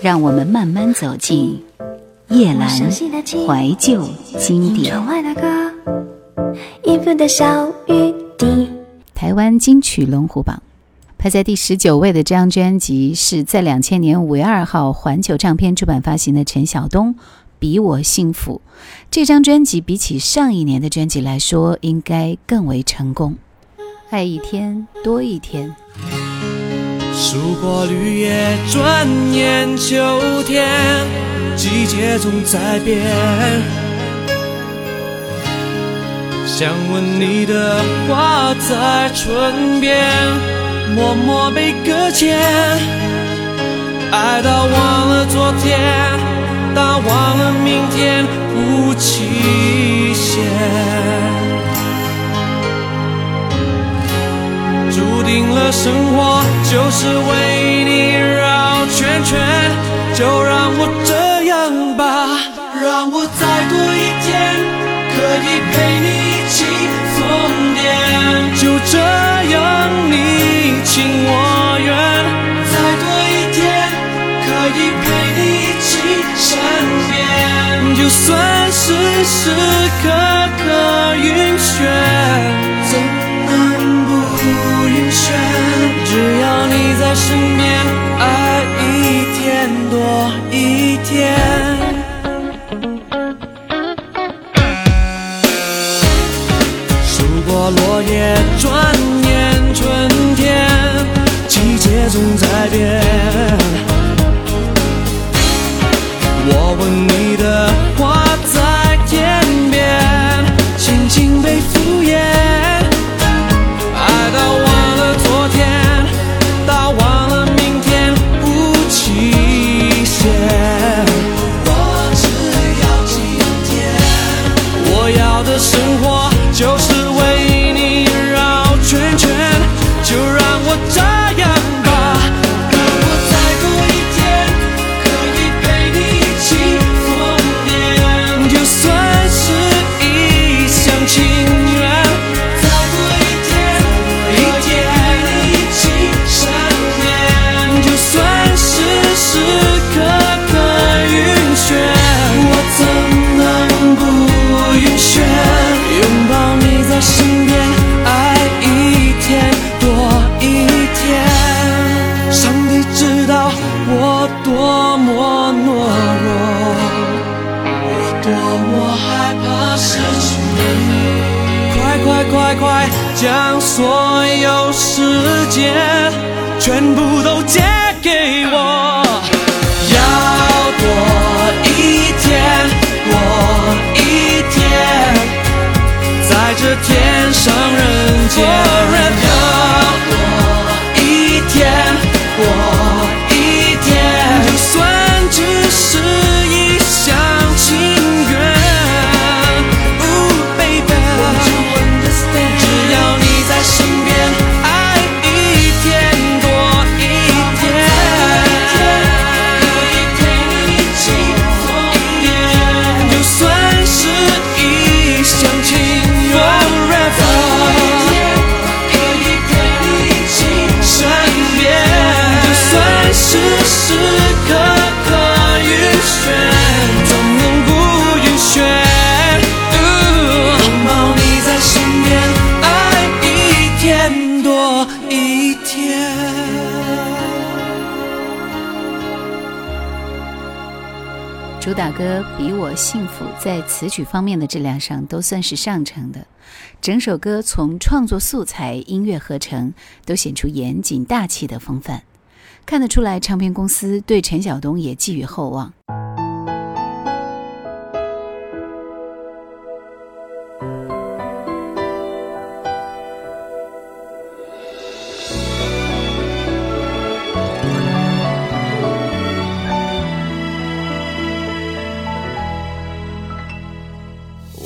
让我们慢慢走进夜阑怀旧经典。台湾金曲龙虎榜排在第十九位的这张专辑，是在两千年五月二号环球唱片出版发行的陈晓东《比我幸福》。这张专辑比起上一年的专辑来说，应该更为成功。爱一天多一天。数过绿叶，转眼秋天，季节总在变。想吻你的话在唇边，默默被搁浅。爱到忘了昨天，到忘了明天，无期限。注定了生活就是为你绕圈圈，就让我这样吧，让我再多一天，可以陪你一起疯癫，就这样你情我愿，再多一天，可以陪你一起身边，就算是时刻刻晕眩，只要你在身边，爱一天多一天。上人间。歌《比我幸福》在词曲方面的质量上都算是上乘的，整首歌从创作素材、音乐合成都显出严谨大气的风范，看得出来唱片公司对陈晓东也寄予厚望。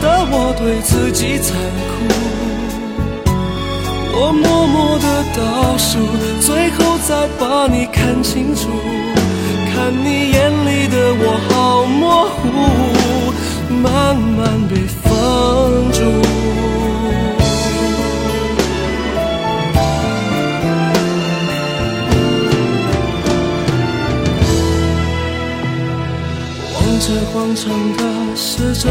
得我对自己残酷。我默默的倒数，最后再把你看清楚。看你眼里的我好模糊，慢慢被封住。这广场的时钟，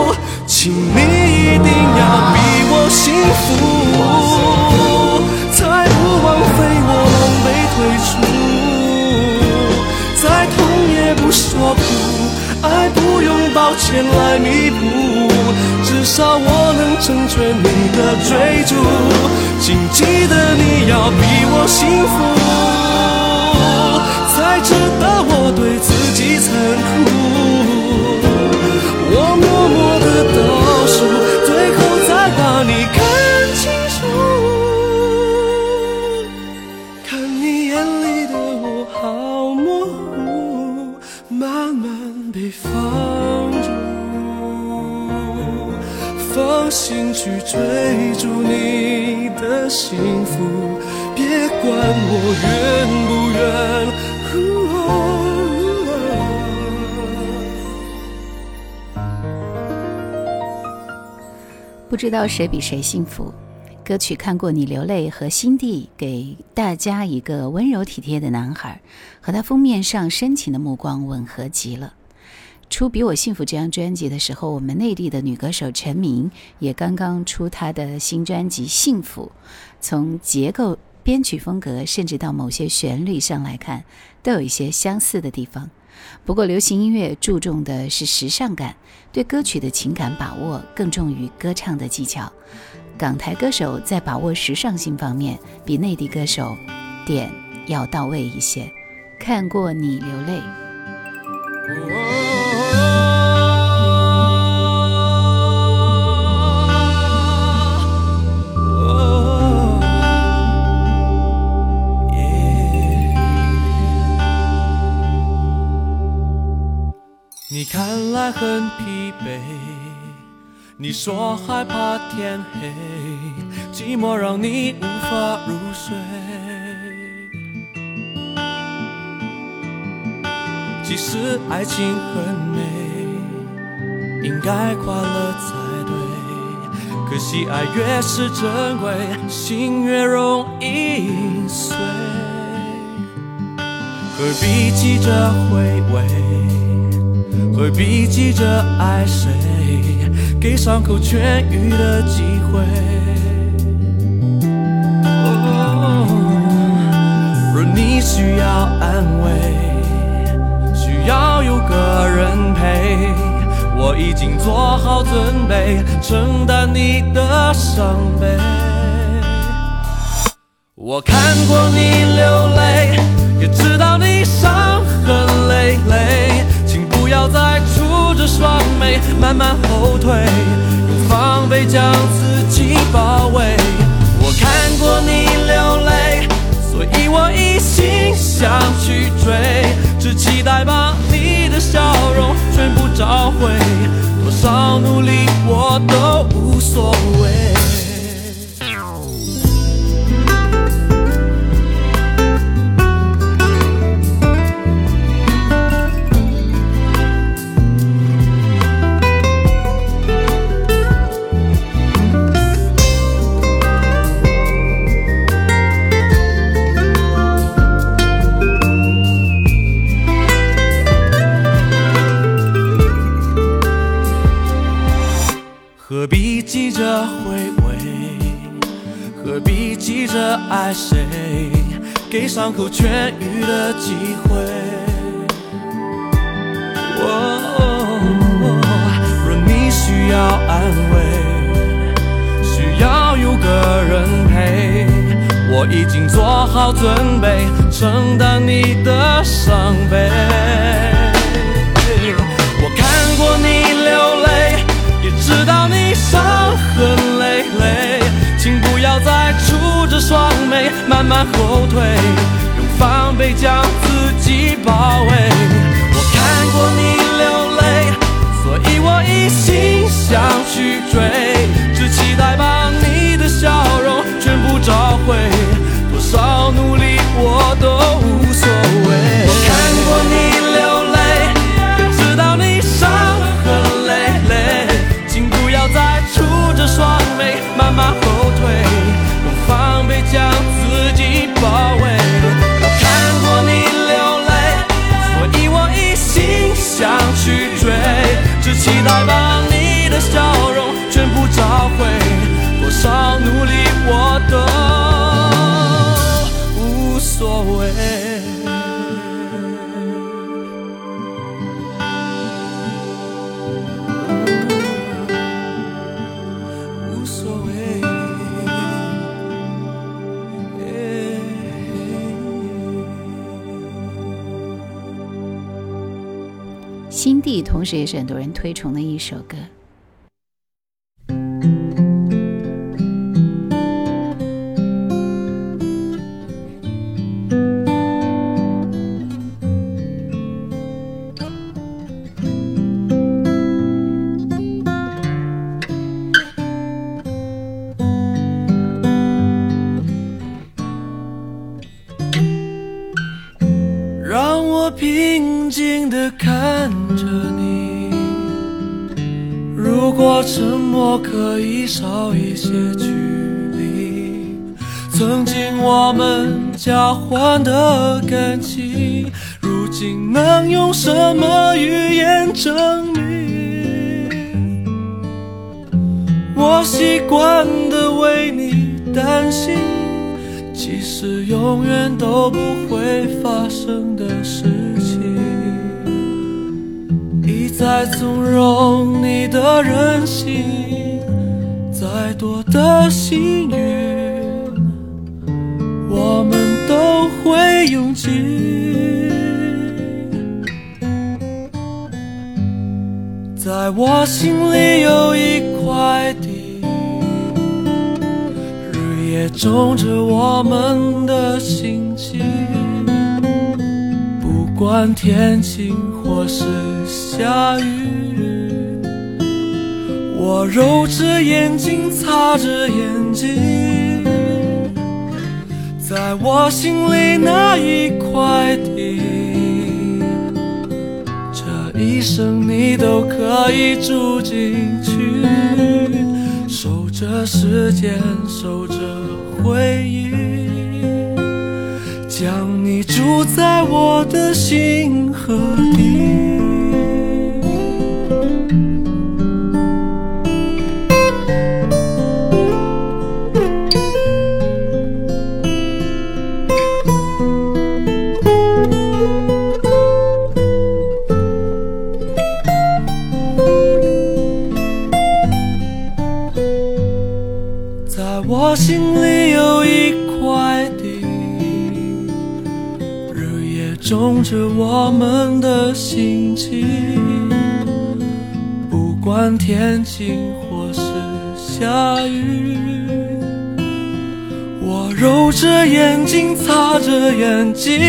我我愿不愿。不知道谁比谁幸福。歌曲《看过你流泪》和心地给大家一个温柔体贴的男孩，和他封面上深情的目光吻合极了。出《比我幸福》这张专辑的时候，我们内地的女歌手陈明也刚刚出她的新专辑《幸福》。从结构、编曲风格，甚至到某些旋律上来看，都有一些相似的地方。不过，流行音乐注重的是时尚感，对歌曲的情感把握更重于歌唱的技巧。港台歌手在把握时尚性方面，比内地歌手点要到位一些。看过你流泪。你看来很疲惫，你说害怕天黑，寂寞让你无法入睡。其实爱情很美，应该快乐才对，可惜爱越是珍贵，心越容易碎。何必急着回味？何必急着爱谁？给伤口痊愈的机会。若你需要安慰，需要有个人陪，我已经做好准备，承担你的伤悲。我看过你流泪，也知道你伤痕累累，要再蹙着双眉，慢慢后退，用防备将自己包围。我看过你流泪，所以我一心想去追，只期待把你的笑容全部找回，多少努力我都无所谓。爱谁？给伤口痊愈的机会。若你需要安慰，需要有个人陪，我已经做好准备，承担你的伤悲。我看过你流泪。也知道你伤痕累累，请不要再蹙着双眉，慢慢后退，用防备将自己包围。我看过你流泪，所以我一心想这，也是很多人推崇的一首歌。曾经我们交换的感情，如今能用什么语言证明？我习惯的为你担心。其实永远都不会发生的事情，一再纵容你的任性，再多的幸运，会用尽。在我心里有一块地。日夜种着我们的心情，不管天晴或是下雨，我揉着眼睛，擦着眼睛，在我心里那一块地，这一生你都可以住进去。守着时间，守着回忆，将你住在我的心河底。天晴或是下雨，我揉着眼睛，擦着眼睛，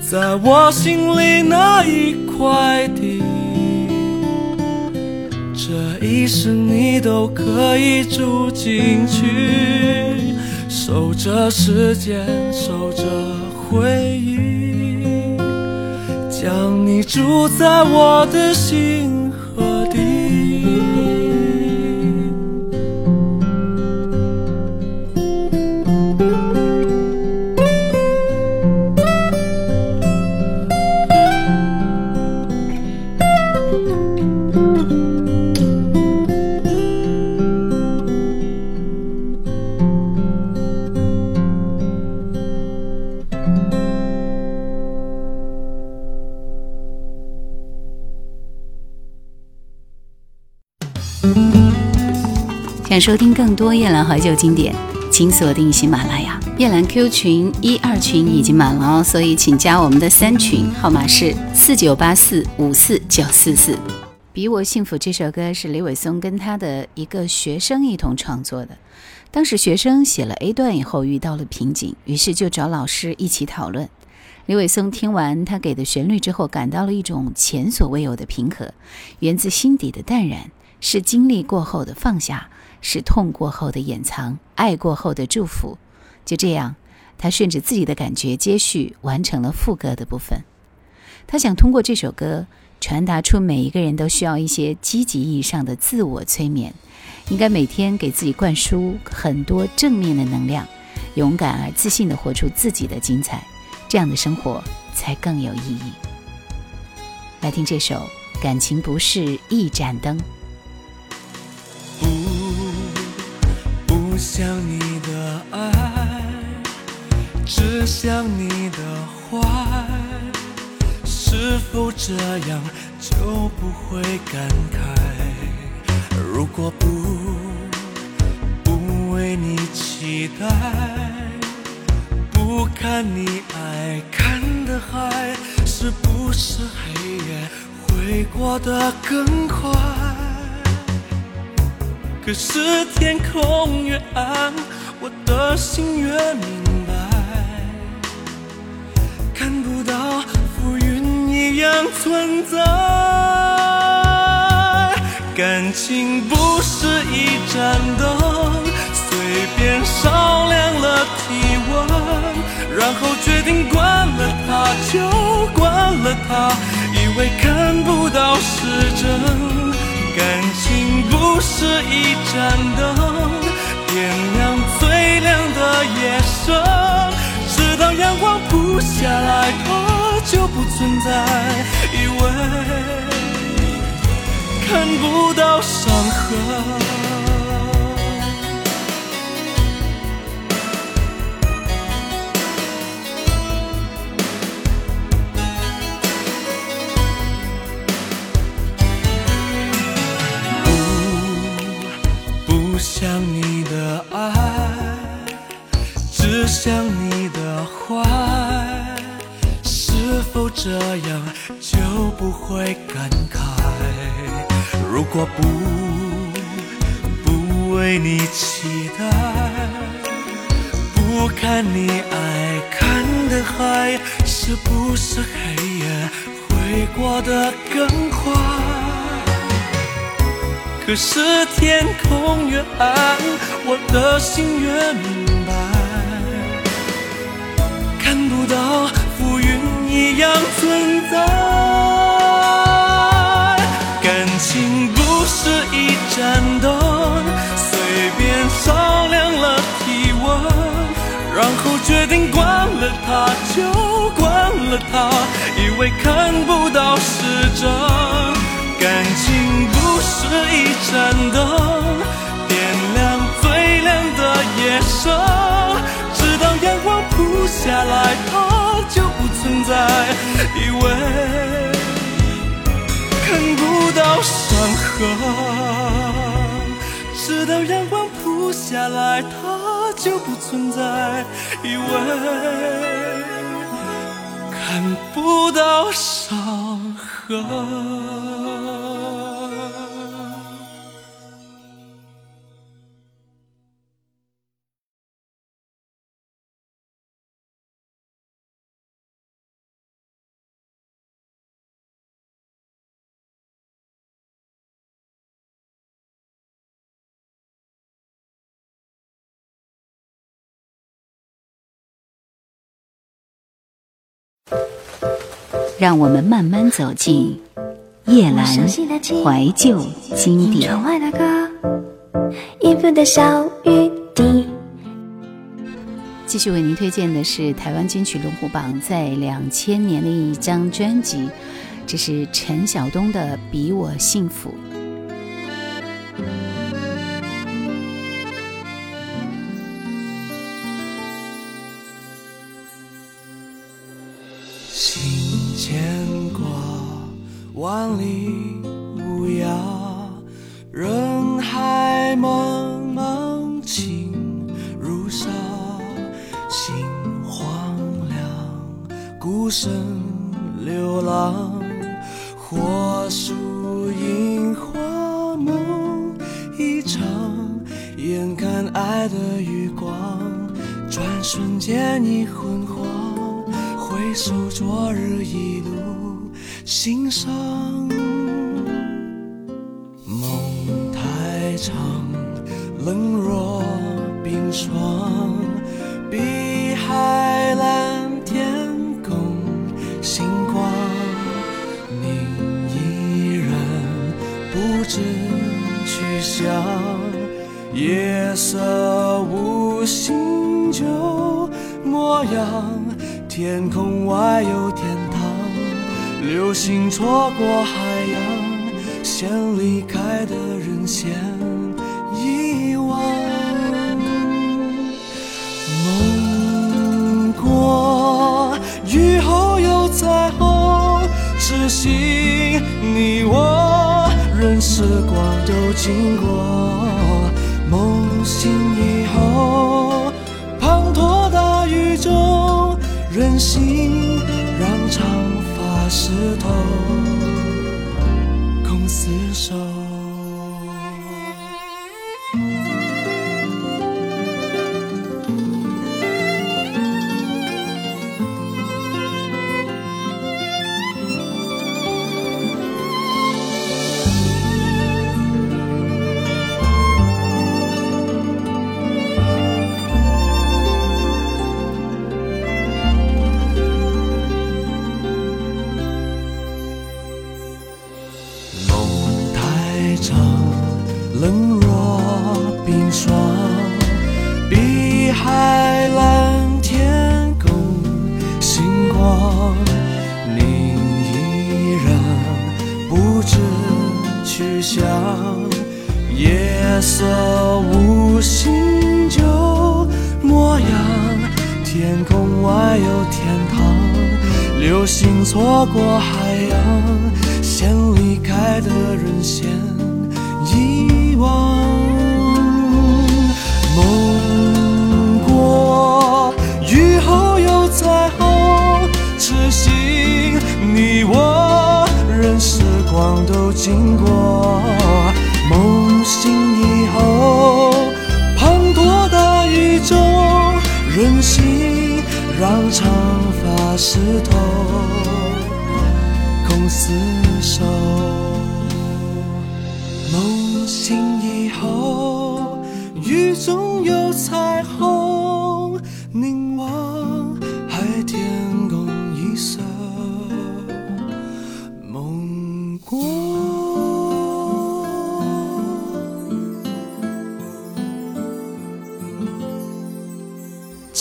在我心里那一块地，这一生你都可以住进去。守着时间，守着回忆，将你住在我的心想收听更多夜兰怀旧经典，请锁定喜马拉雅。夜兰 Q 群一二群已经满了哦，所以请加我们的三群，号码是四九八四五四九四四。比我幸福这首歌是李伟松跟他的一个学生一同创作的。当时学生写了 A 段以后遇到了瓶颈，于是就找老师一起讨论。李伟松听完他给的旋律之后，感到了一种前所未有的平和，源自心底的淡然，是经历过后的放下。是痛过后的掩藏，爱过后的祝福。就这样，他顺着自己的感觉接续完成了副歌的部分。他想通过这首歌传达出每一个人都需要一些积极意义上的自我催眠，应该每天给自己灌输很多正面的能量，勇敢而自信地活出自己的精彩，这样的生活才更有意义。来听这首《感情不是一盏灯》。不想你的爱，只想你的坏。是否这样就不会感慨？如果不不为你期待，不看你爱看的海，是不是黑夜会过得更快？可是天空越暗，我的心越明白，看不到浮云一样存在。感情不是一盏灯，随便烧亮了体温，然后决定关了它就关了它，以为看不到是真。感情不是一盏灯，点亮最亮的夜深，直到阳光铺下来，它就不存在。以为看不到伤痕。不会感慨？如果不不为你期待，不看你爱看的海，是不是黑夜会过得更快？可是天空越暗，我的心越明白，看不。到浮云一样存在，是一盏灯，随便照亮了体温，然后决定关了它就关了它，以为看不到是真。感情不是一盏灯，点亮最亮的夜深。阳光铺下来，它就不存在。以为到伤痕，直到阳光铺下来，它就不存在。以为看不到伤痕。让我们慢慢走进夜阑怀旧经典。继续为您推荐的是台湾金曲龙虎榜在两千年的一张专辑，这是陈晓东的《比我幸福》。痴心你我，任时光都经过。梦醒以后，滂沱大雨中，任性让长。发湿透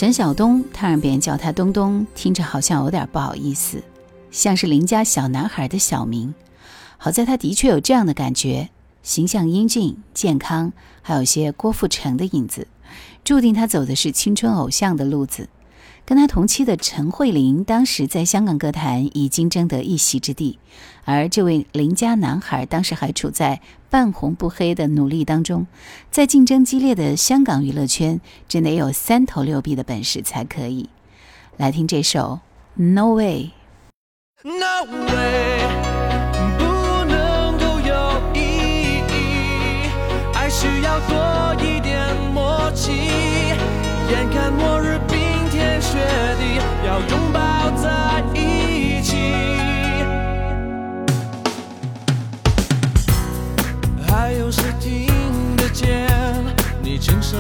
陈晓东，他让别人叫他东东，听着好像有点不好意思。像是邻家小男孩的小名，好在他的确有这样的感觉，形象英俊、健康，还有些郭富城的影子，注定他走的是青春偶像的路子。跟他同期的陈慧琳，当时在香港歌坛已经争得一席之地，而这位邻家男孩当时还处在半红不黑的努力当中，在竞争激烈的香港娱乐圈，真得有三头六臂的本事才可以。来听这首《No Way》。No way，不能够有意义。爱需要多一点默契，眼看末日定，要拥抱在一起。还有谁听得见你轻声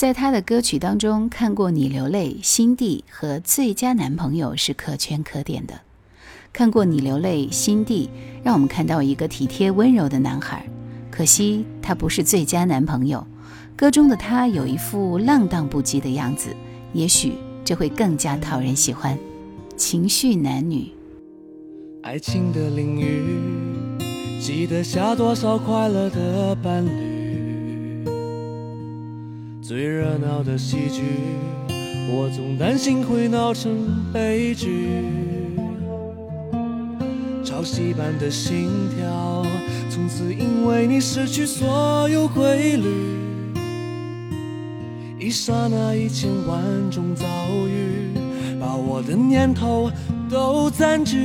在他的歌曲当中，看过你流泪、心地和最佳男朋友是可圈可点的。看过你流泪、心地，让我们看到一个体贴温柔的男孩。可惜他不是最佳男朋友。歌中的他有一副浪荡不羁的样子，也许这会更加讨人喜欢。情绪男女，爱情的领域，记得下多少快乐的伴侣。最热闹的戏剧，我总担心会闹成悲剧。潮汐般的心跳，从此因为你失去所有规律。一刹那，一千万种遭遇，把我的念头都占据。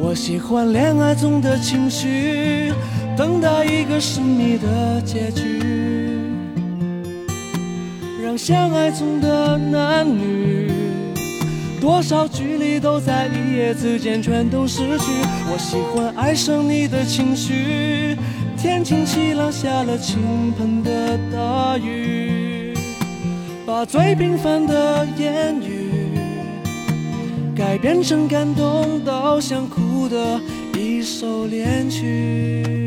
我喜欢恋爱中的情绪，等待一个神秘的结局，让相爱中的男女，多少距离都在一夜之间全都失去。我喜欢爱上你的情绪，天晴起浪下了倾盆的大雨，把最平凡的言语。改编成感动到想哭的一首恋曲。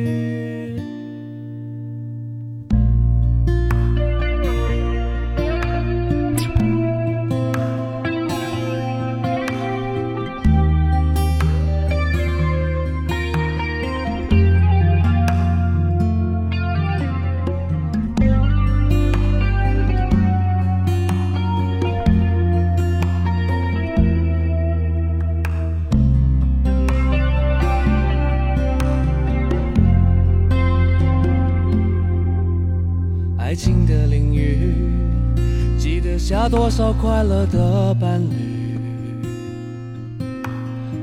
快乐的伴侣。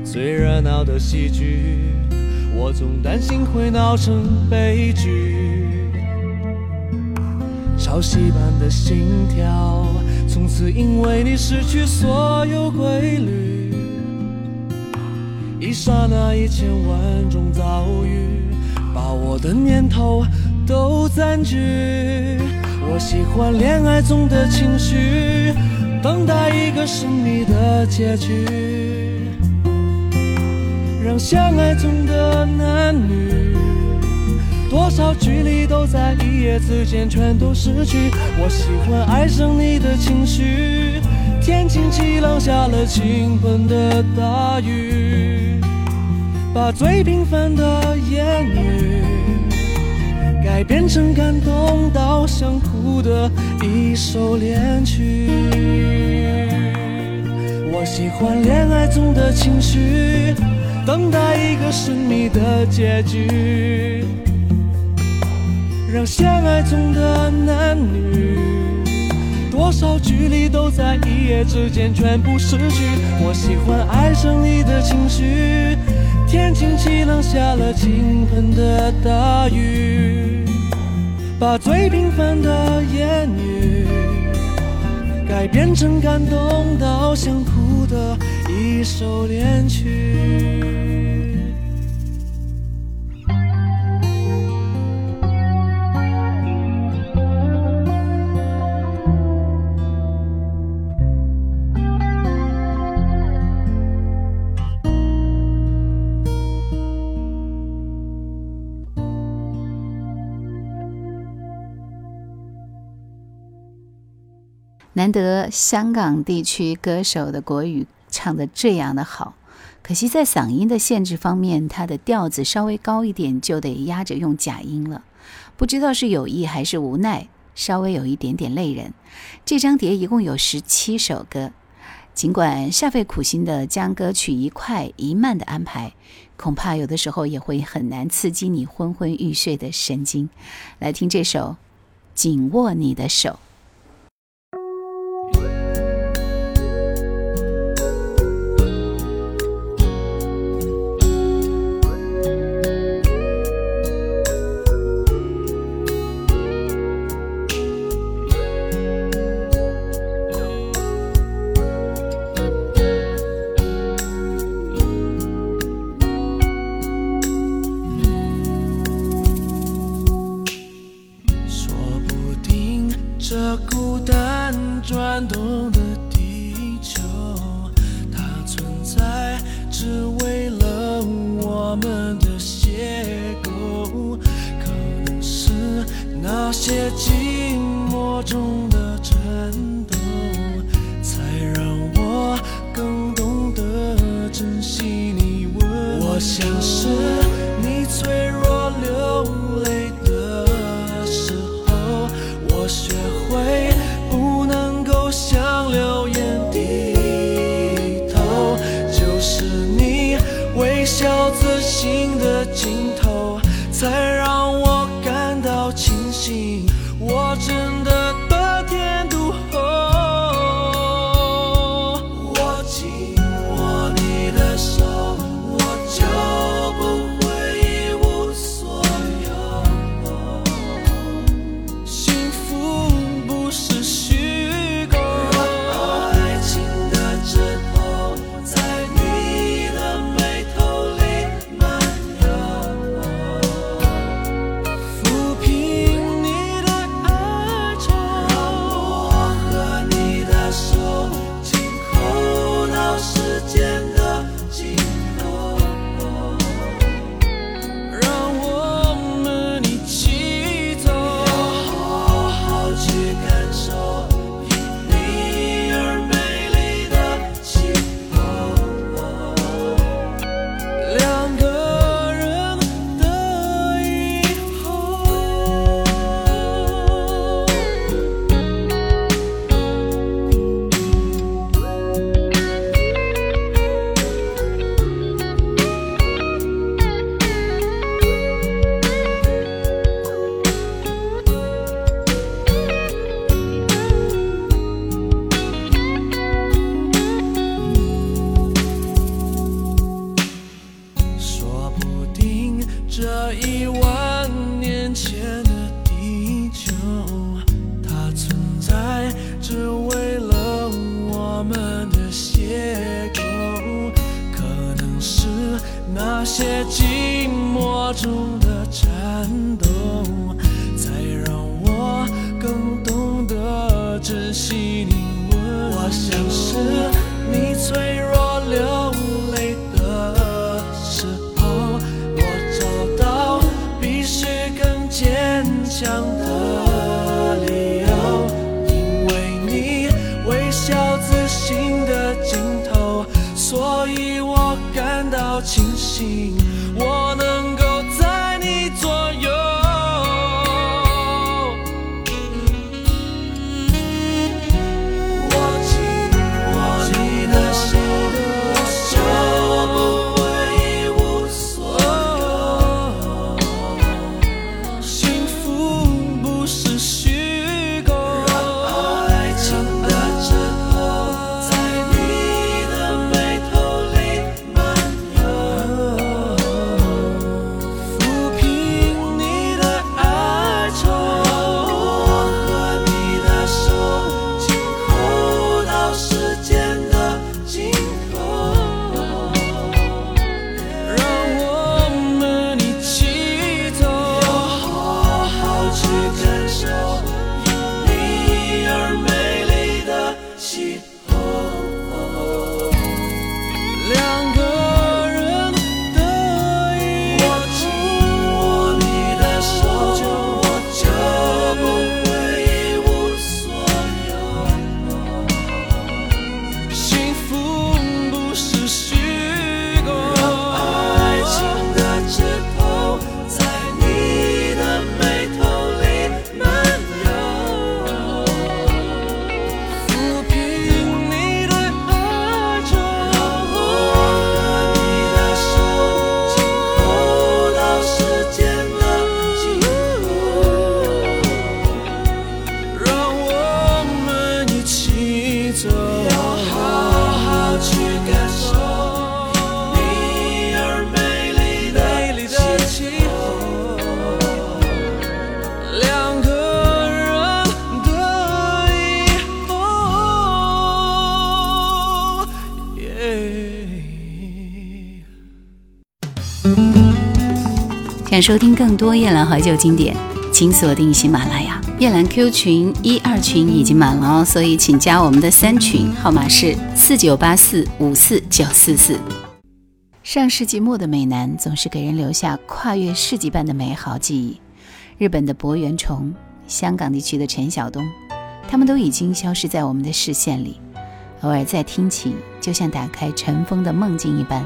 最热闹的戏剧，我总担心会闹成悲剧。潮汐般的心跳，从此因为你失去所有规律。一刹那，一千万种遭遇，把我的念头都占据。我喜欢恋爱中的情绪，等待一个神秘的结局，让相爱中的男女，多少距离都在一夜之间全都失去。我喜欢爱上你的情绪，天晴气朗下了倾盆的大雨，把最平凡的言语。爱变成感动到想哭的一首恋曲。我喜欢恋爱中的情绪，等待一个神秘的结局，让相爱中的男女，多少距离都在一夜之间全部失去。我喜欢爱上你的情绪，天晴气朗下了倾盆的大雨。把最平凡的言语改编成感动到想哭的一首恋曲。难得香港地区歌手的国语唱得这样的好，可惜在嗓音的限制方面，他的调子稍微高一点就得压着用假音了。不知道是有意还是无奈，稍微有一点点累人。这张碟一共有十七首歌，尽管煞费苦心的将歌曲一快一慢的安排，恐怕有的时候也会很难刺激你昏昏欲睡的神经。来听这首《紧握你的手》。你温柔。我像是收听更多夜兰怀旧经典，请锁定喜马拉雅。夜兰 Q 群一二群已经满了哦，所以请加我们的三群，号码是四九八四五四九四四。上世纪末的美男总是给人留下跨越世纪般的美好记忆。日本的柏原崇，香港地区的陈晓东，他们都已经消失在我们的视线里。偶尔再听起，就像打开尘封的梦境一般，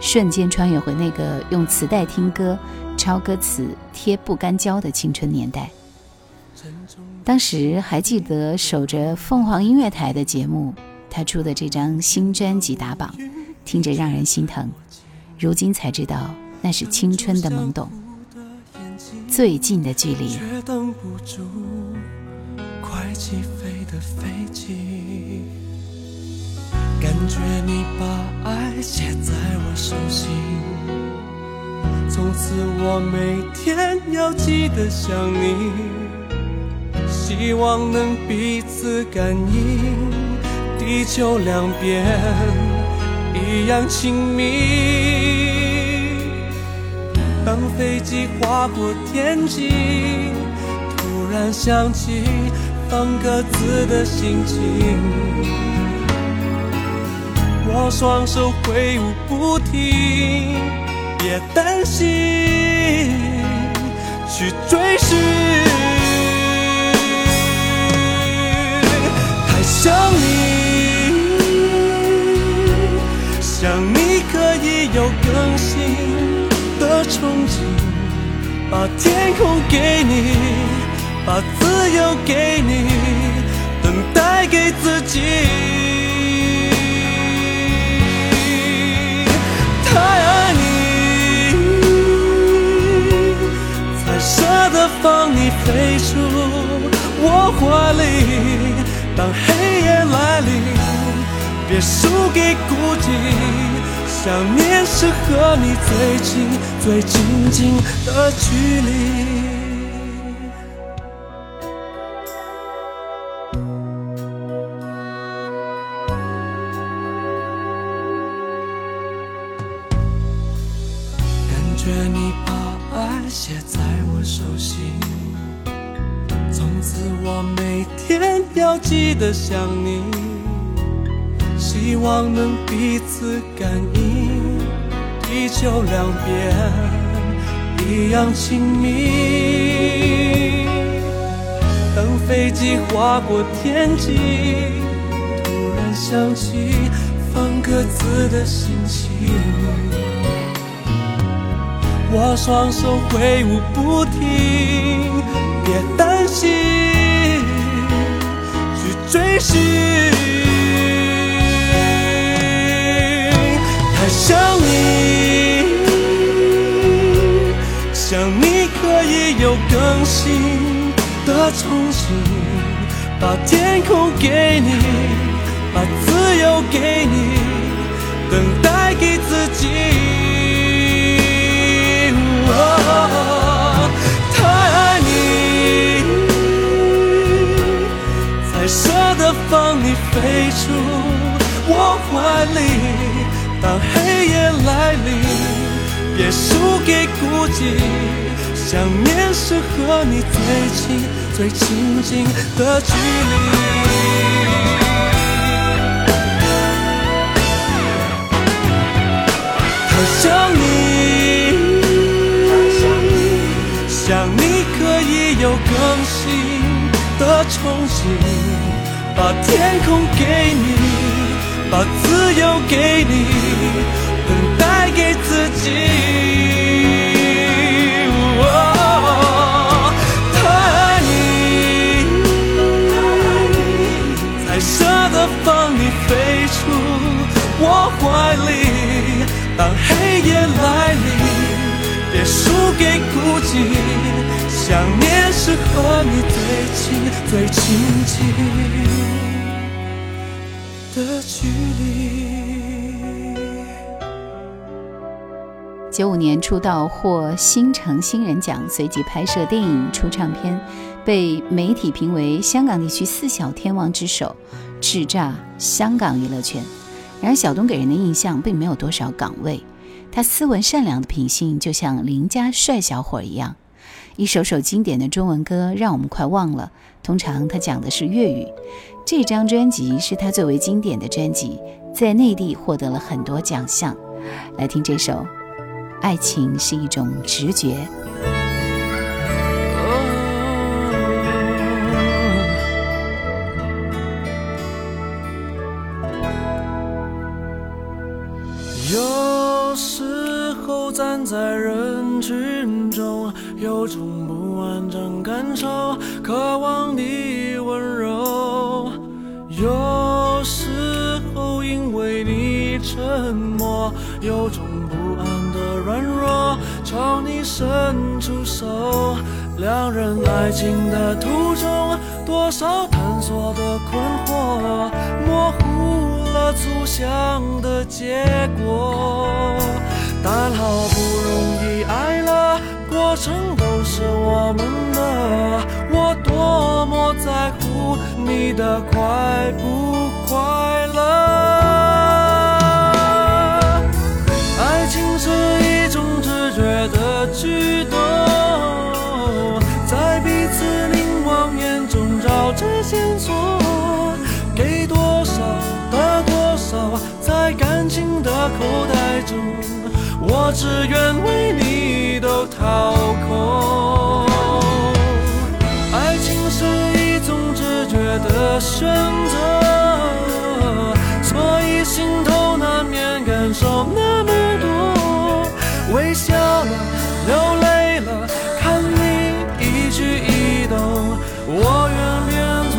瞬间穿越回那个用磁带听歌、抄歌词、贴不干胶的青春年代。当时还记得守着凤凰音乐台的节目，他出的这张新专辑打榜，听着让人心疼。如今才知道，那是青春的懵懂，最近的距离。却等不住快起飞的飞机。感觉你把爱写在我手心，从此我每天要记得想你，希望能彼此感应，地球两边一样亲密。当飞机划过天际，突然想起放鸽子的心情。我双手挥舞不停，别担心，去追寻。太想你，想你可以有更新的憧憬，把天空给你，把自由给你，等待给自己。的放你飞出我怀里。当黑夜来临，别输给孤寂，想念是和你最近最亲近的距离。的想你，希望能彼此感应，地球两边一样亲密。当飞机划过天际，突然想起放鸽子的心情。我双手挥舞不停，别担心，心。太想你，想你可以有更新的憧憬，把天空给你，把自由给你，等待给自己。放你飞出我怀里。当黑夜来临，别输给孤寂。想念是和你最近最亲近的距离。好想你，想你可以有更新的憧憬，把天空给你，把自由给你，等待给自己。哦太爱你，才舍得放你飞出我怀里。当黑夜来临，别输给孤寂。想念是和你最亲最亲近九五年出道获新城新人奖，随即拍摄电影、出唱片，被媒体评为香港地区四小天王之首，叱咤香港娱乐圈。然而，小东给人的印象并没有多少港味，他斯文善良的品性就像邻家帅小伙一样。一首首经典的中文歌让我们快忘了，通常他讲的是粤语。这张专辑是他最为经典的专辑，在内地获得了很多奖项。来听这首。爱情是一种直觉。有时候站在人群中，有种不完整感受，渴望你温柔。有时候因为你沉默，有种不安的软弱，朝你伸出手。两人爱情的途中，多少探索的困惑，模糊了粗想的结果。但好不容易爱了，过程都是我们的。多么在乎你的快不快乐。爱情是一种直觉的举动，在彼此凝望眼中找着线索，给多少得多少，在感情的口袋中，我只愿为你都掏空。选择，所以心头难免感受那么多，微笑了，流泪了，看你一举一动，我愿变作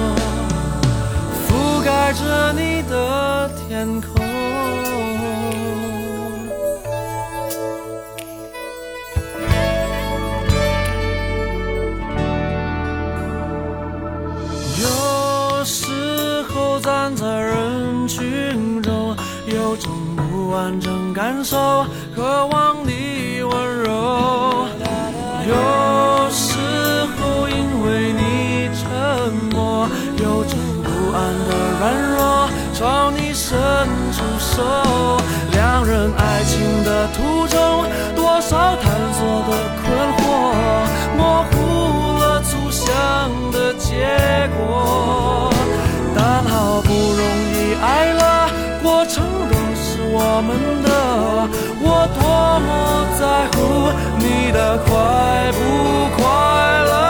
覆盖着你的天空。感受渴望你温柔。有时候因为你沉默，有种不安的软弱，朝你伸出手。两人爱情的途中，多少探索的困惑，模糊了初想的结果。但好不容易爱了，过程都是我们的，我多么在乎你的快不快乐。